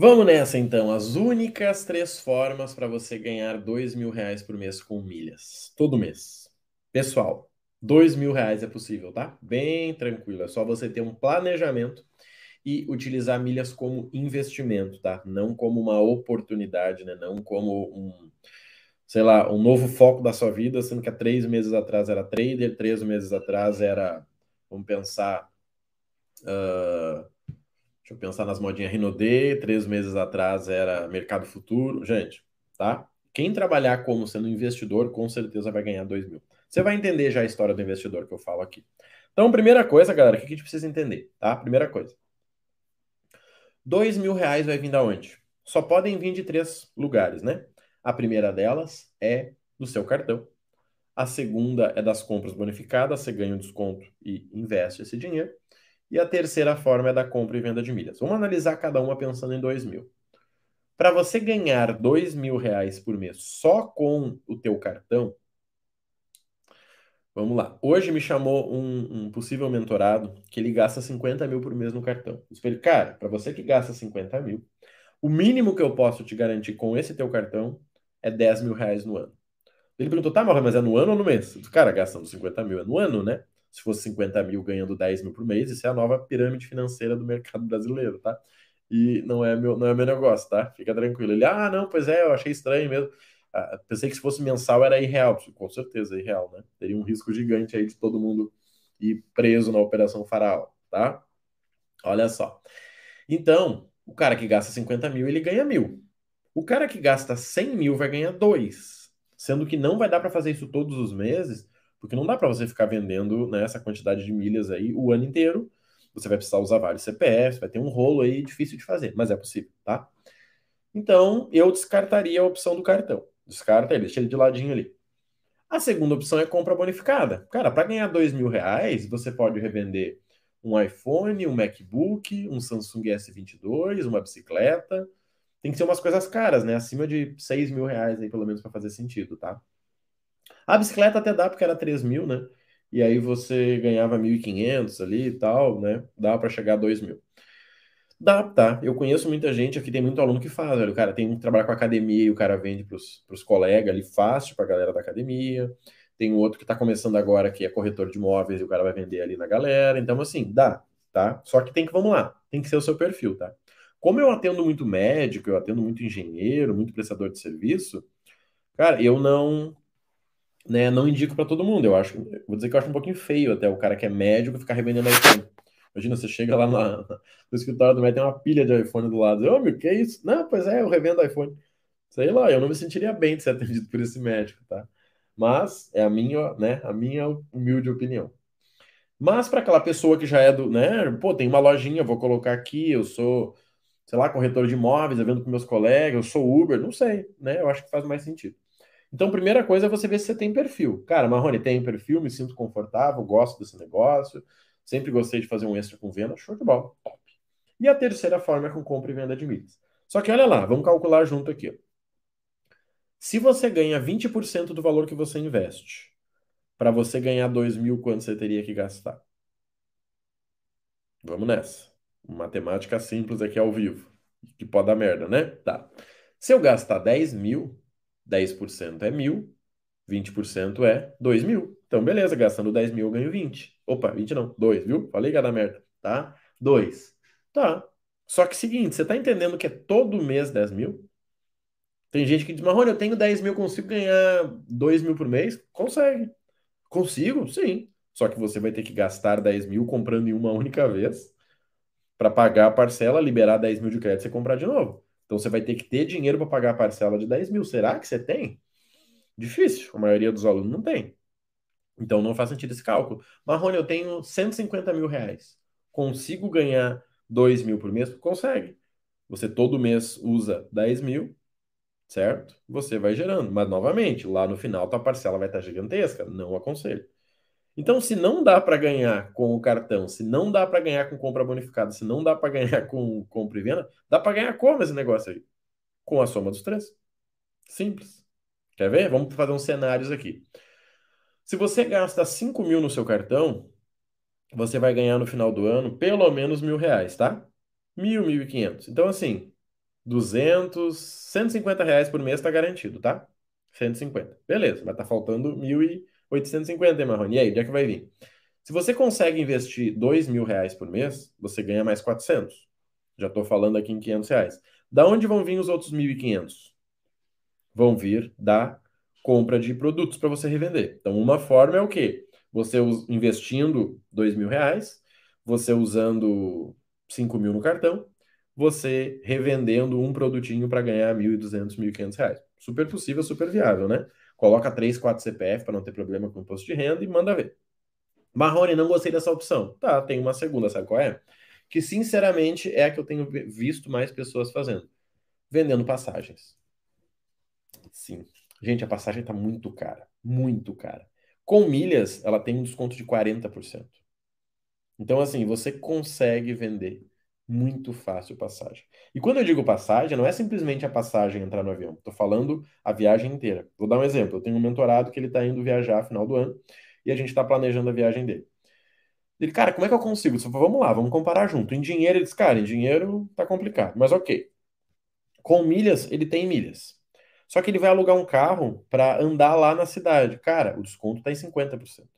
Vamos nessa então. As únicas três formas para você ganhar dois mil reais por mês com milhas. Todo mês. Pessoal, dois mil reais é possível, tá? Bem tranquilo. É só você ter um planejamento e utilizar milhas como investimento, tá? Não como uma oportunidade, né? Não como um, sei lá, um novo foco da sua vida, sendo que há três meses atrás era trader, três meses atrás era, vamos pensar, uh, deixa eu pensar nas modinhas Rinode, três meses atrás era mercado futuro, gente, tá? Quem trabalhar como sendo investidor, com certeza vai ganhar dois mil. Você vai entender já a história do investidor que eu falo aqui. Então, primeira coisa, galera, o que a gente precisa entender, tá? Primeira coisa. Dois mil reais vai vir da onde? Só podem vir de três lugares, né? A primeira delas é do seu cartão. A segunda é das compras bonificadas, você ganha um desconto e investe esse dinheiro. E a terceira forma é da compra e venda de milhas. Vamos analisar cada uma pensando em dois mil. Para você ganhar dois mil reais por mês só com o teu cartão, vamos lá. Hoje me chamou um, um possível mentorado que ele gasta 50 mil por mês no cartão. Eu falei, cara, para você que gasta 50 mil, o mínimo que eu posso te garantir com esse teu cartão é 10 mil reais no ano. Ele perguntou, tá, mas é no ano ou no mês? Cara, gastando 50 mil é no ano, né? Se fosse 50 mil ganhando 10 mil por mês, isso é a nova pirâmide financeira do mercado brasileiro, tá? E não é meu, não é meu negócio, tá? Fica tranquilo. Ele, ah, não, pois é, eu achei estranho mesmo. Ah, pensei que se fosse mensal era irreal. Com certeza, é irreal, né? Teria um risco gigante aí de todo mundo ir preso na Operação Faraó, tá? Olha só. Então, o cara que gasta 50 mil, ele ganha mil. O cara que gasta 100 mil vai ganhar 2, sendo que não vai dar para fazer isso todos os meses, porque não dá para você ficar vendendo né, essa quantidade de milhas aí o ano inteiro. Você vai precisar usar vários CPFs, vai ter um rolo aí difícil de fazer, mas é possível, tá? Então, eu descartaria a opção do cartão. Descarta ele, deixa ele de ladinho ali. A segunda opção é compra bonificada. Cara, para ganhar dois mil reais, você pode revender um iPhone, um MacBook, um Samsung S22, uma bicicleta, tem que ser umas coisas caras, né? Acima de 6 mil reais aí, pelo menos, para fazer sentido, tá? A bicicleta até dá, porque era 3 mil, né? E aí você ganhava 1.500 ali e tal, né? Dá para chegar a 2 mil. Dá, tá. Eu conheço muita gente aqui, tem muito aluno que faz, velho. O cara tem que trabalhar com academia e o cara vende pros, pros colegas ali fácil pra galera da academia. Tem outro que tá começando agora, que é corretor de imóveis, e o cara vai vender ali na galera. Então, assim, dá, tá? Só que tem que, vamos lá, tem que ser o seu perfil, tá? Como eu atendo muito médico, eu atendo muito engenheiro, muito prestador de serviço, cara, eu não, né, não indico para todo mundo. Eu acho, vou dizer que eu acho um pouquinho feio até o cara que é médico ficar revendendo iPhone. Imagina, você chega lá na, no escritório do médico tem uma pilha de iPhone do lado. Ô, meu, que isso? Não, pois é, eu revendo iPhone. Sei lá, eu não me sentiria bem de ser atendido por esse médico, tá? Mas é a minha, né, a minha humilde opinião. Mas para aquela pessoa que já é do, né, pô, tem uma lojinha, vou colocar aqui, eu sou sei lá, corretor de imóveis, eu vendo com meus colegas, eu sou Uber, não sei, né? Eu acho que faz mais sentido. Então, primeira coisa é você ver se você tem perfil. Cara, Marrone, tem perfil, me sinto confortável, gosto desse negócio, sempre gostei de fazer um extra com venda, show de bola, top. E a terceira forma é com compra e venda de milhas. Só que olha lá, vamos calcular junto aqui. Se você ganha 20% do valor que você investe, para você ganhar 2 mil, quanto você teria que gastar? Vamos nessa. Matemática simples aqui ao vivo. Que pode dar merda, né? Tá. Se eu gastar 10 mil, 10% é mil, 20% é 2 mil. Então, beleza, gastando 10 mil eu ganho 20. Opa, 20 não, 2, viu? Falei que ia dar merda, tá? 2. Tá. Só que seguinte, você tá entendendo que é todo mês 10 mil? Tem gente que diz, Marrone, eu tenho 10 mil, consigo ganhar 2 mil por mês? Consegue. Consigo? Sim. Só que você vai ter que gastar 10 mil comprando em uma única vez para pagar a parcela, liberar 10 mil de crédito e comprar de novo. Então você vai ter que ter dinheiro para pagar a parcela de 10 mil. Será que você tem? Difícil. A maioria dos alunos não tem. Então não faz sentido esse cálculo. Marrone, eu tenho 150 mil reais. Consigo ganhar 2 mil por mês? Consegue. Você todo mês usa 10 mil, certo? Você vai gerando. Mas novamente, lá no final, tua parcela vai estar gigantesca. Não aconselho. Então, se não dá para ganhar com o cartão, se não dá para ganhar com compra bonificada, se não dá para ganhar com compra e venda, dá para ganhar como esse negócio aí? Com a soma dos três. Simples. Quer ver? Vamos fazer uns cenários aqui. Se você gasta 5 mil no seu cartão, você vai ganhar no final do ano pelo menos mil reais, tá? Mil, mil e quinhentos. Então, assim, 200, 150 reais por mês tá garantido, tá? 150. Beleza, mas tá faltando 1.850, hein, Marrone? E aí, onde é que vai vir? Se você consegue investir 2 mil reais por mês, você ganha mais 400. Já estou falando aqui em 500 reais. Da onde vão vir os outros 1.500? Vão vir da compra de produtos para você revender. Então, uma forma é o quê? Você investindo 2 mil reais, você usando 5 mil no cartão, você revendendo um produtinho para ganhar 1.200, 1.500 reais. Super possível, super viável, né? Coloca 3, 4 CPF para não ter problema com imposto de renda e manda ver. Marrone, não gostei dessa opção. Tá, tem uma segunda, sabe qual é? Que sinceramente é a que eu tenho visto mais pessoas fazendo. Vendendo passagens. Sim. Gente, a passagem está muito cara. Muito cara. Com milhas, ela tem um desconto de 40%. Então, assim, você consegue vender muito fácil passagem. E quando eu digo passagem, não é simplesmente a passagem entrar no avião. Estou falando a viagem inteira. Vou dar um exemplo. Eu tenho um mentorado que ele está indo viajar final do ano e a gente está planejando a viagem dele. Ele, cara, como é que eu consigo? Eu falei, vamos lá, vamos comparar junto. Em dinheiro, ele disse, cara, em dinheiro tá complicado, mas ok. Com milhas, ele tem milhas. Só que ele vai alugar um carro para andar lá na cidade. Cara, o desconto está em 50%.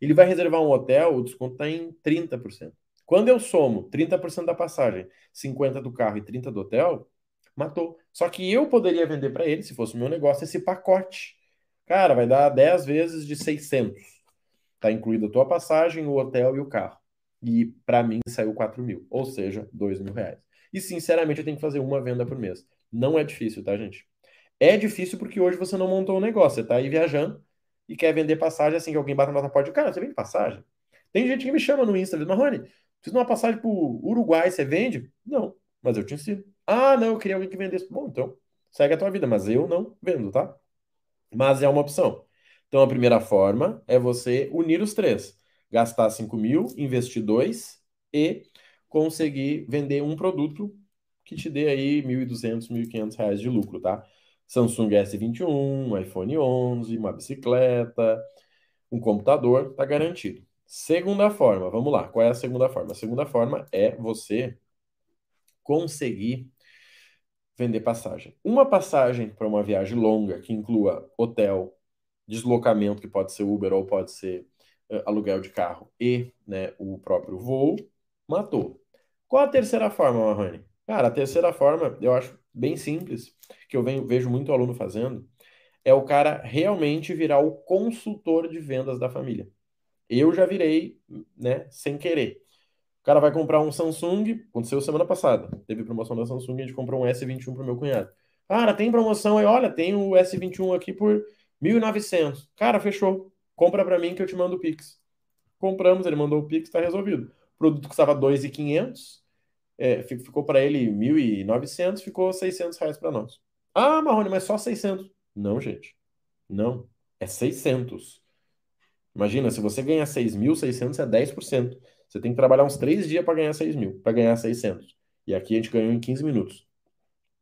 Ele vai reservar um hotel, o desconto está em 30%. Quando eu somo 30% da passagem, 50% do carro e 30% do hotel, matou. Só que eu poderia vender para ele, se fosse meu negócio, esse pacote. Cara, vai dar 10 vezes de 600. Tá incluída a tua passagem, o hotel e o carro. E para mim saiu 4 mil, ou seja, 2 mil reais. E sinceramente eu tenho que fazer uma venda por mês. Não é difícil, tá, gente? É difícil porque hoje você não montou um negócio. Você tá aí viajando e quer vender passagem assim que alguém bate na tua porta. Cara, você vende passagem? Tem gente que me chama no Insta, diz, Marrone, preciso de uma passagem pro Uruguai, você vende? Não, mas eu te ensino. Ah, não, eu queria alguém que vendesse. Bom, então, segue a tua vida, mas eu não vendo, tá? Mas é uma opção. Então, a primeira forma é você unir os três. Gastar 5 mil, investir 2 e conseguir vender um produto que te dê aí 1.200, 1.500 reais de lucro, tá? Samsung S21, iPhone 11, uma bicicleta, um computador, tá garantido. Segunda forma, vamos lá. Qual é a segunda forma? A segunda forma é você conseguir vender passagem. Uma passagem para uma viagem longa que inclua hotel, deslocamento, que pode ser Uber ou pode ser uh, aluguel de carro, e né, o próprio voo, matou. Qual a terceira forma, Marrone? Cara, a terceira forma, eu acho bem simples, que eu venho, vejo muito aluno fazendo, é o cara realmente virar o consultor de vendas da família. Eu já virei, né, sem querer. O cara vai comprar um Samsung, aconteceu semana passada. Teve promoção da Samsung, a gente comprou um S21 pro meu cunhado. Cara, tem promoção aí, olha, tem o S21 aqui por 1.900. Cara, fechou. Compra para mim que eu te mando o Pix. Compramos, ele mandou o Pix, tá resolvido. O produto custava 2.500, é, ficou para ele 1.900, ficou 600 reais para nós. Ah, Marrone, mas só 600. Não, gente. Não. É 600. Imagina, se você ganhar 6.600 é 10%. Você tem que trabalhar uns 3 dias para ganhar 6 mil, para ganhar 600. E aqui a gente ganhou em 15 minutos.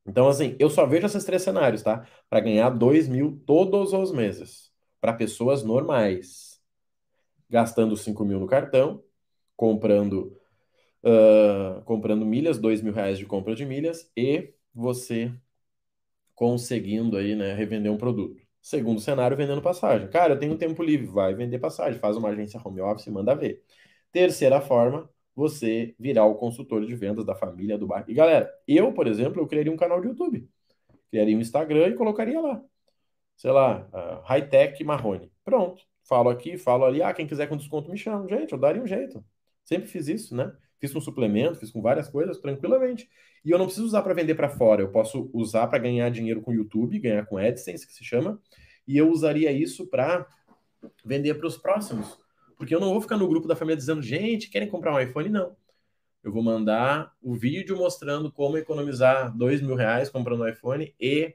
Então, assim, eu só vejo esses três cenários, tá? Para ganhar 2 mil todos os meses. Para pessoas normais. Gastando 5 mil no cartão, comprando, uh, comprando milhas, 2 mil reais de compra de milhas, e você conseguindo aí, né, revender um produto. Segundo cenário, vendendo passagem. Cara, eu tenho tempo livre, vai vender passagem, faz uma agência home office e manda ver. Terceira forma, você virar o consultor de vendas da família, do bairro. E galera, eu, por exemplo, eu criaria um canal de YouTube. Criaria um Instagram e colocaria lá. Sei lá, uh, Hightech Marrone. Pronto. Falo aqui, falo ali. Ah, quem quiser com desconto me chama. Gente, eu daria um jeito. Sempre fiz isso, né? Fiz com suplemento, fiz com várias coisas, tranquilamente. E eu não preciso usar para vender para fora. Eu posso usar para ganhar dinheiro com YouTube, ganhar com AdSense, que se chama. E eu usaria isso para vender para os próximos. Porque eu não vou ficar no grupo da família dizendo, gente, querem comprar um iPhone? Não. Eu vou mandar o vídeo mostrando como economizar dois mil reais comprando um iPhone e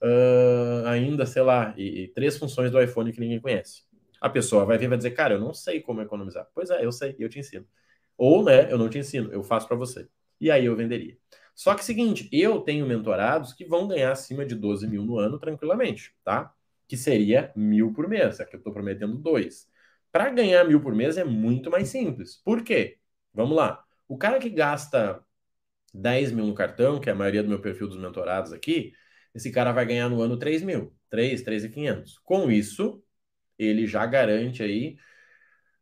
uh, ainda, sei lá, e, e, três funções do iPhone que ninguém conhece. A pessoa vai vir e vai dizer, cara, eu não sei como economizar. Pois é, eu sei, eu te ensino. Ou, né, eu não te ensino, eu faço para você. E aí eu venderia. Só que seguinte, eu tenho mentorados que vão ganhar acima de 12 mil no ano tranquilamente, tá? Que seria mil por mês. Aqui eu estou prometendo dois. Para ganhar mil por mês é muito mais simples. Por quê? Vamos lá. O cara que gasta 10 mil no cartão, que é a maioria do meu perfil dos mentorados aqui, esse cara vai ganhar no ano 3 mil, 3, 3,500. Com isso, ele já garante aí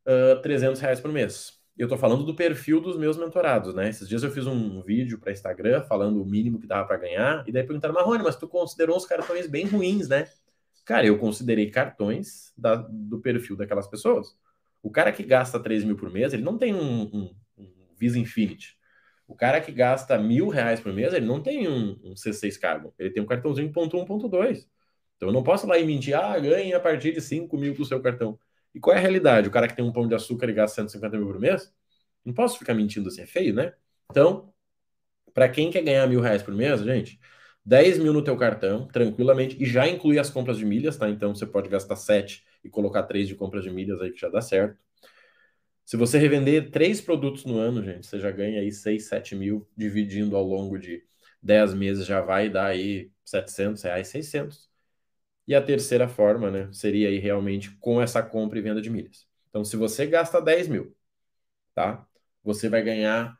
uh, 300 reais por mês. Eu tô falando do perfil dos meus mentorados, né? Esses dias eu fiz um vídeo para Instagram falando o mínimo que dava para ganhar, e daí perguntaram, Marrone, mas tu considerou os cartões bem ruins, né? Cara, eu considerei cartões da, do perfil daquelas pessoas. O cara que gasta 3 mil por mês, ele não tem um, um, um Visa Infinity. O cara que gasta mil reais por mês, ele não tem um, um C6 Carbon. Ele tem um cartãozinho ponto um, ponto dois. Então eu não posso lá e mentir, ah, ganhe a partir de 5 mil do seu cartão. E qual é a realidade? O cara que tem um pão de açúcar e gasta 150 mil por mês? Não posso ficar mentindo assim, é feio, né? Então, para quem quer ganhar mil reais por mês, gente, 10 mil no teu cartão, tranquilamente, e já inclui as compras de milhas, tá? Então você pode gastar 7 e colocar 3 de compras de milhas aí que já dá certo. Se você revender três produtos no ano, gente, você já ganha aí 6, 7 mil, dividindo ao longo de 10 meses, já vai dar aí 700 reais, 600. E a terceira forma, né, seria aí realmente com essa compra e venda de milhas. Então, se você gasta 10 mil, tá? Você vai ganhar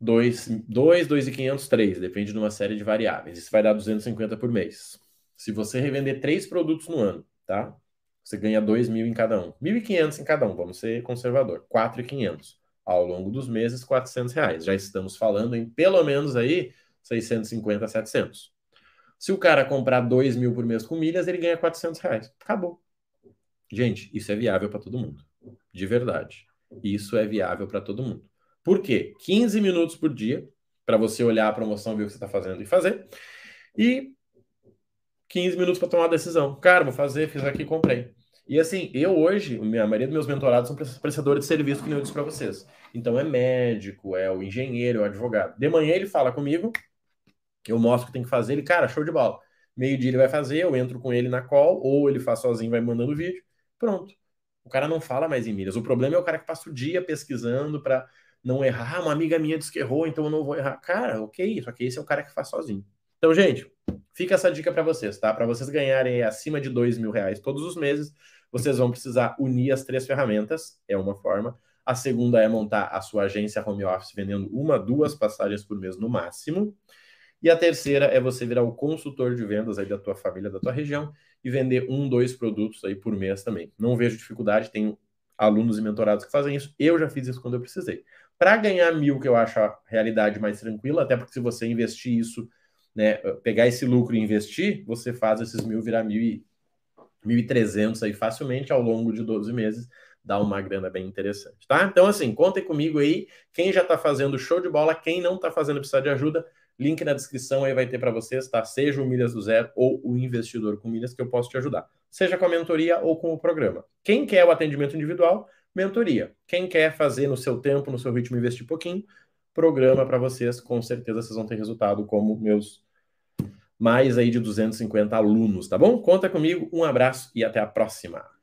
2, 2, 2,500, 3, depende de uma série de variáveis. Isso vai dar 250 por mês. Se você revender três produtos no ano, tá? Você ganha 2 mil em cada um. 1.500 em cada um, vamos ser conservador. 4.500. Ao longo dos meses, 400 reais. Já estamos falando em pelo menos aí 650, 700. Se o cara comprar 2 mil por mês com milhas, ele ganha 400 reais. Acabou. Gente, isso é viável para todo mundo. De verdade. Isso é viável para todo mundo. Por quê? 15 minutos por dia para você olhar a promoção, ver o que você está fazendo e fazer. E 15 minutos para tomar uma decisão. Cara, vou fazer, fiz aqui, comprei. E assim, eu hoje, a maioria dos meus mentorados são prestadores de serviço, que eu disse para vocês. Então é médico, é o engenheiro, é o advogado. De manhã ele fala comigo, eu mostro o que tem que fazer, ele, cara, show de bola. Meio-dia ele vai fazer, eu entro com ele na call, ou ele faz sozinho, vai mandando o vídeo, pronto. O cara não fala mais em milhas. O problema é o cara que passa o dia pesquisando para não errar. Ah, uma amiga minha disse que errou, então eu não vou errar. Cara, ok, só que esse é o cara que faz sozinho. Então, gente, fica essa dica para vocês, tá? Para vocês ganharem acima de dois mil reais todos os meses, vocês vão precisar unir as três ferramentas, é uma forma. A segunda é montar a sua agência home office vendendo uma, duas passagens por mês no máximo. E a terceira é você virar o consultor de vendas aí da tua família, da tua região e vender um, dois produtos aí por mês também. Não vejo dificuldade, tenho alunos e mentorados que fazem isso. Eu já fiz isso quando eu precisei. Para ganhar mil, que eu acho a realidade mais tranquila, até porque se você investir isso né, pegar esse lucro e investir, você faz esses mil virar mil e 1.300 aí facilmente ao longo de 12 meses, dá uma grana bem interessante, tá? Então, assim, contem comigo aí, quem já tá fazendo show de bola, quem não tá fazendo precisa de ajuda, link na descrição aí vai ter para vocês, tá? Seja o Milhas do Zero ou o investidor com milhas que eu posso te ajudar, seja com a mentoria ou com o programa. Quem quer o atendimento individual, mentoria. Quem quer fazer no seu tempo, no seu ritmo, investir pouquinho, programa para vocês, com certeza vocês vão ter resultado como meus mais aí de 250 alunos, tá bom? Conta comigo, um abraço e até a próxima.